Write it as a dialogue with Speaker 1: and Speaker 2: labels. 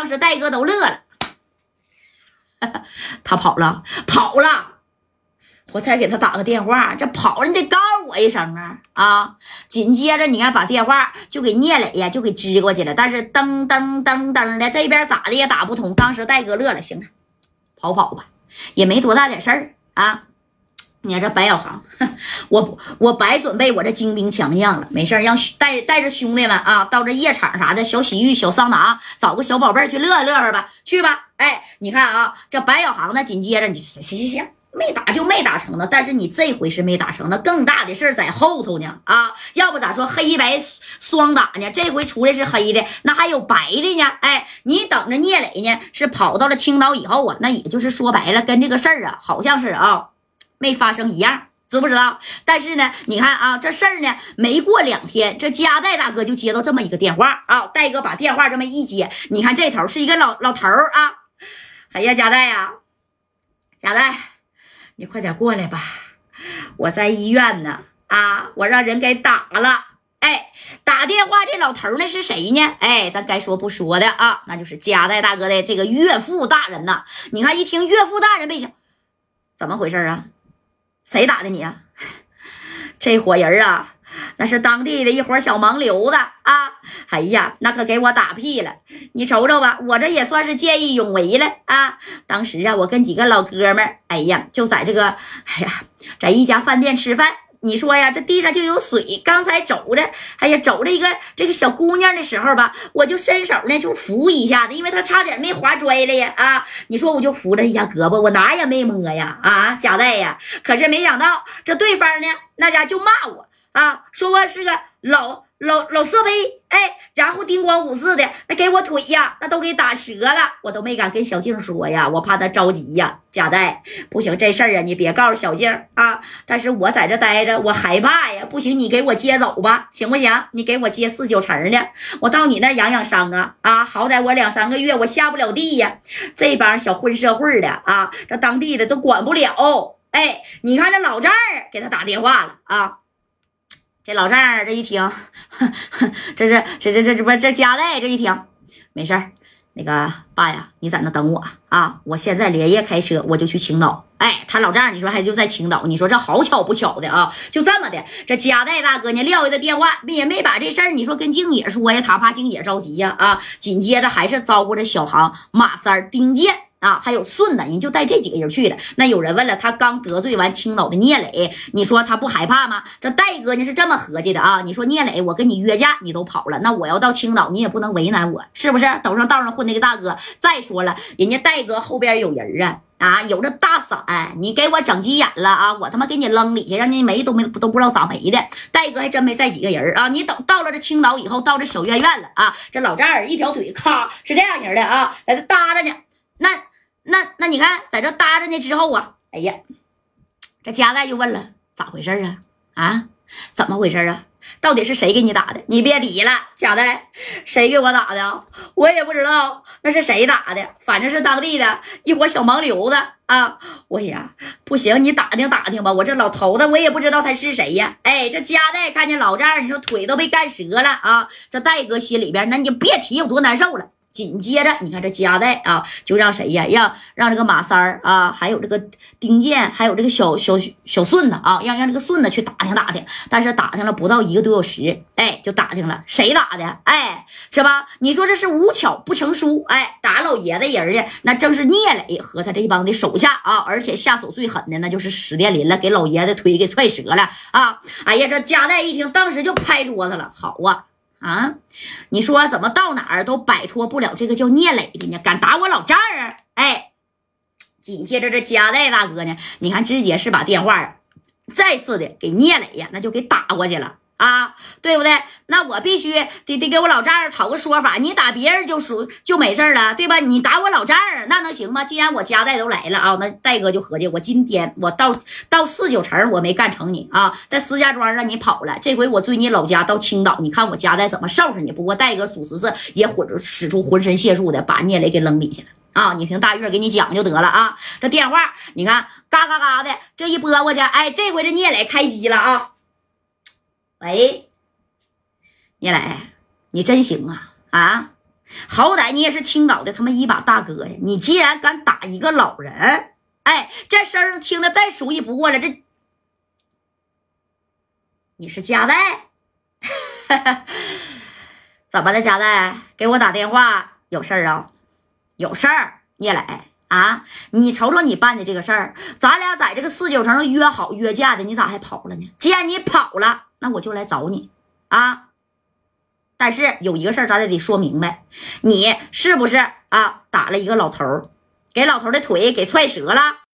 Speaker 1: 当时戴哥都乐了，他跑了，跑了。我才给他打个电话，这跑了你得告诉我一声啊啊！紧接着你看把电话就给聂磊呀，就给支过去了。但是噔噔噔噔的这边咋的也打不通。当时戴哥乐了，行了，跑跑吧，也没多大点事儿啊。你看这白小航，我我白准备我这精兵强将了，没事让带带着兄弟们啊，到这夜场啥的小洗浴、小桑拿，找个小宝贝去乐乐呵吧，去吧。哎，你看啊，这白小航呢，紧接着你行行行。没打就没打成呢，但是你这回是没打成，那更大的事儿在后头呢啊！要不咋说黑白双打呢？这回出来是黑的，那还有白的呢。哎，你等着聂磊呢，是跑到了青岛以后啊，那也就是说白了，跟这个事儿啊，好像是啊没发生一样，知不知道？但是呢，你看啊，这事儿呢，没过两天，这加代大哥就接到这么一个电话啊，戴哥把电话这么一接，你看这头是一个老老头啊，哎呀，加代呀，加代。你快点过来吧，我在医院呢。啊，我让人给打了。哎，打电话这老头呢是谁呢？哎，咱该说不说的啊，那就是加代大哥的这个岳父大人呐。你看，一听岳父大人，没想怎么回事啊？谁打的你啊？这伙人啊！那是当地的一伙小盲流子啊！哎呀，那可给我打屁了！你瞅瞅吧，我这也算是见义勇为了啊！当时啊，我跟几个老哥们儿，哎呀，就在这个，哎呀，在一家饭店吃饭。你说呀，这地上就有水。刚才走着，哎呀，走着一个这个小姑娘的时候吧，我就伸手呢，就扶一下子，因为她差点没滑摔了呀！啊，你说我就扶了一下胳膊，我哪也没摸呀！啊，贾带呀，可是没想到这对方呢，那家就骂我。啊，说我是个老老老色胚，哎，然后叮咣五四的，那给我腿呀，那都给打折了，我都没敢跟小静说呀，我怕她着急呀。贾代，不行，这事儿啊，你别告诉小静啊。但是我在这待着，我害怕呀。不行，你给我接走吧，行不行？你给我接四九城的，我到你那养养伤啊啊！好歹我两三个月我下不了地呀。这帮小混社会的啊，这当地的都管不了。哎，你看这老丈人给他打电话了啊。这老丈人这一听，这是这这这这不是这家代这一听，没事儿，那个爸呀，你在那等我啊，我现在连夜开车，我就去青岛。哎，他老丈人，你说还就在青岛，你说这好巧不巧的啊？就这么的，这家代大哥呢撂下的电话，也没把这事儿你说跟静姐说呀，他怕静姐着急呀啊。紧接着还是招呼着小航、马三、丁健。啊，还有顺子，人就带这几个人去的。那有人问了，他刚得罪完青岛的聂磊，你说他不害怕吗？这戴哥呢是这么合计的啊。你说聂磊，我跟你约架，你都跑了，那我要到青岛，你也不能为难我，是不是？都上道上混那个大哥。再说了，人家戴哥后边有人啊，啊，有这大伞，你给我整急眼了啊，我他妈给你扔里去，让你没都没都不知道咋没的。戴哥还真没在几个人啊。你等到了这青岛以后，到这小院院了啊，这老丈人一条腿，咔是这样型的啊，在这搭着呢，那。那那你看，在这搭着呢之后啊，哎呀，这加代就问了，咋回事啊？啊，怎么回事啊？到底是谁给你打的？你别提了，加代，谁给我打的？我也不知道那是谁打的，反正是当地的一伙小盲流子啊！我呀，不行，你打听打听吧，我这老头子我也不知道他是谁呀。哎，这加代看见老丈人，你说腿都被干折了啊！这戴哥心里边，那你别提有多难受了。紧接着，你看这加代啊，就让谁呀？让让这个马三儿啊，还有这个丁健，还有这个小小小顺子啊，让让这个顺子去打听打听。但是打听了不到一个多小时，哎，就打听了谁打的？哎，是吧？你说这是无巧不成书？哎，打老爷子人的那正是聂磊和他这一帮的手下啊，而且下手最狠的那就是史殿林了，给老爷子腿给踹折了啊！哎呀，这加代一听，当时就拍桌子了，好啊！啊，你说怎么到哪儿都摆脱不了这个叫聂磊的呢？敢打我老丈人！哎，紧接着这加代大哥呢，你看直接是把电话再次的给聂磊呀，那就给打过去了。啊，对不对？那我必须得得给我老丈人讨个说法。你打别人就属就没事了，对吧？你打我老丈人，那能行吗？既然我家代都来了啊，那戴哥就合计，我今天我到到四九城，我没干成你啊，在石家庄让你跑了，这回我追你老家到青岛，你看我家代怎么收拾你？不过戴哥属实是也混使出浑身解数的，把聂磊给扔里去了啊！你听大月给你讲就得了啊。这电话你看嘎嘎嘎的这一拨过去，哎，这回这聂磊开机了啊。喂，聂磊，你真行啊啊！好歹你也是青岛的他妈一把大哥呀！你既然敢打一个老人，哎，这声听的再熟悉不过了。这你是加代？怎么的，加代？给我打电话有事儿啊？有事儿，聂磊啊！你瞅瞅你办的这个事儿，咱俩在这个四九城约好约架的，你咋还跑了呢？既然你跑了，那我就来找你啊！但是有一个事儿，咱得得说明白，你是不是啊？打了一个老头儿，给老头的腿给踹折了。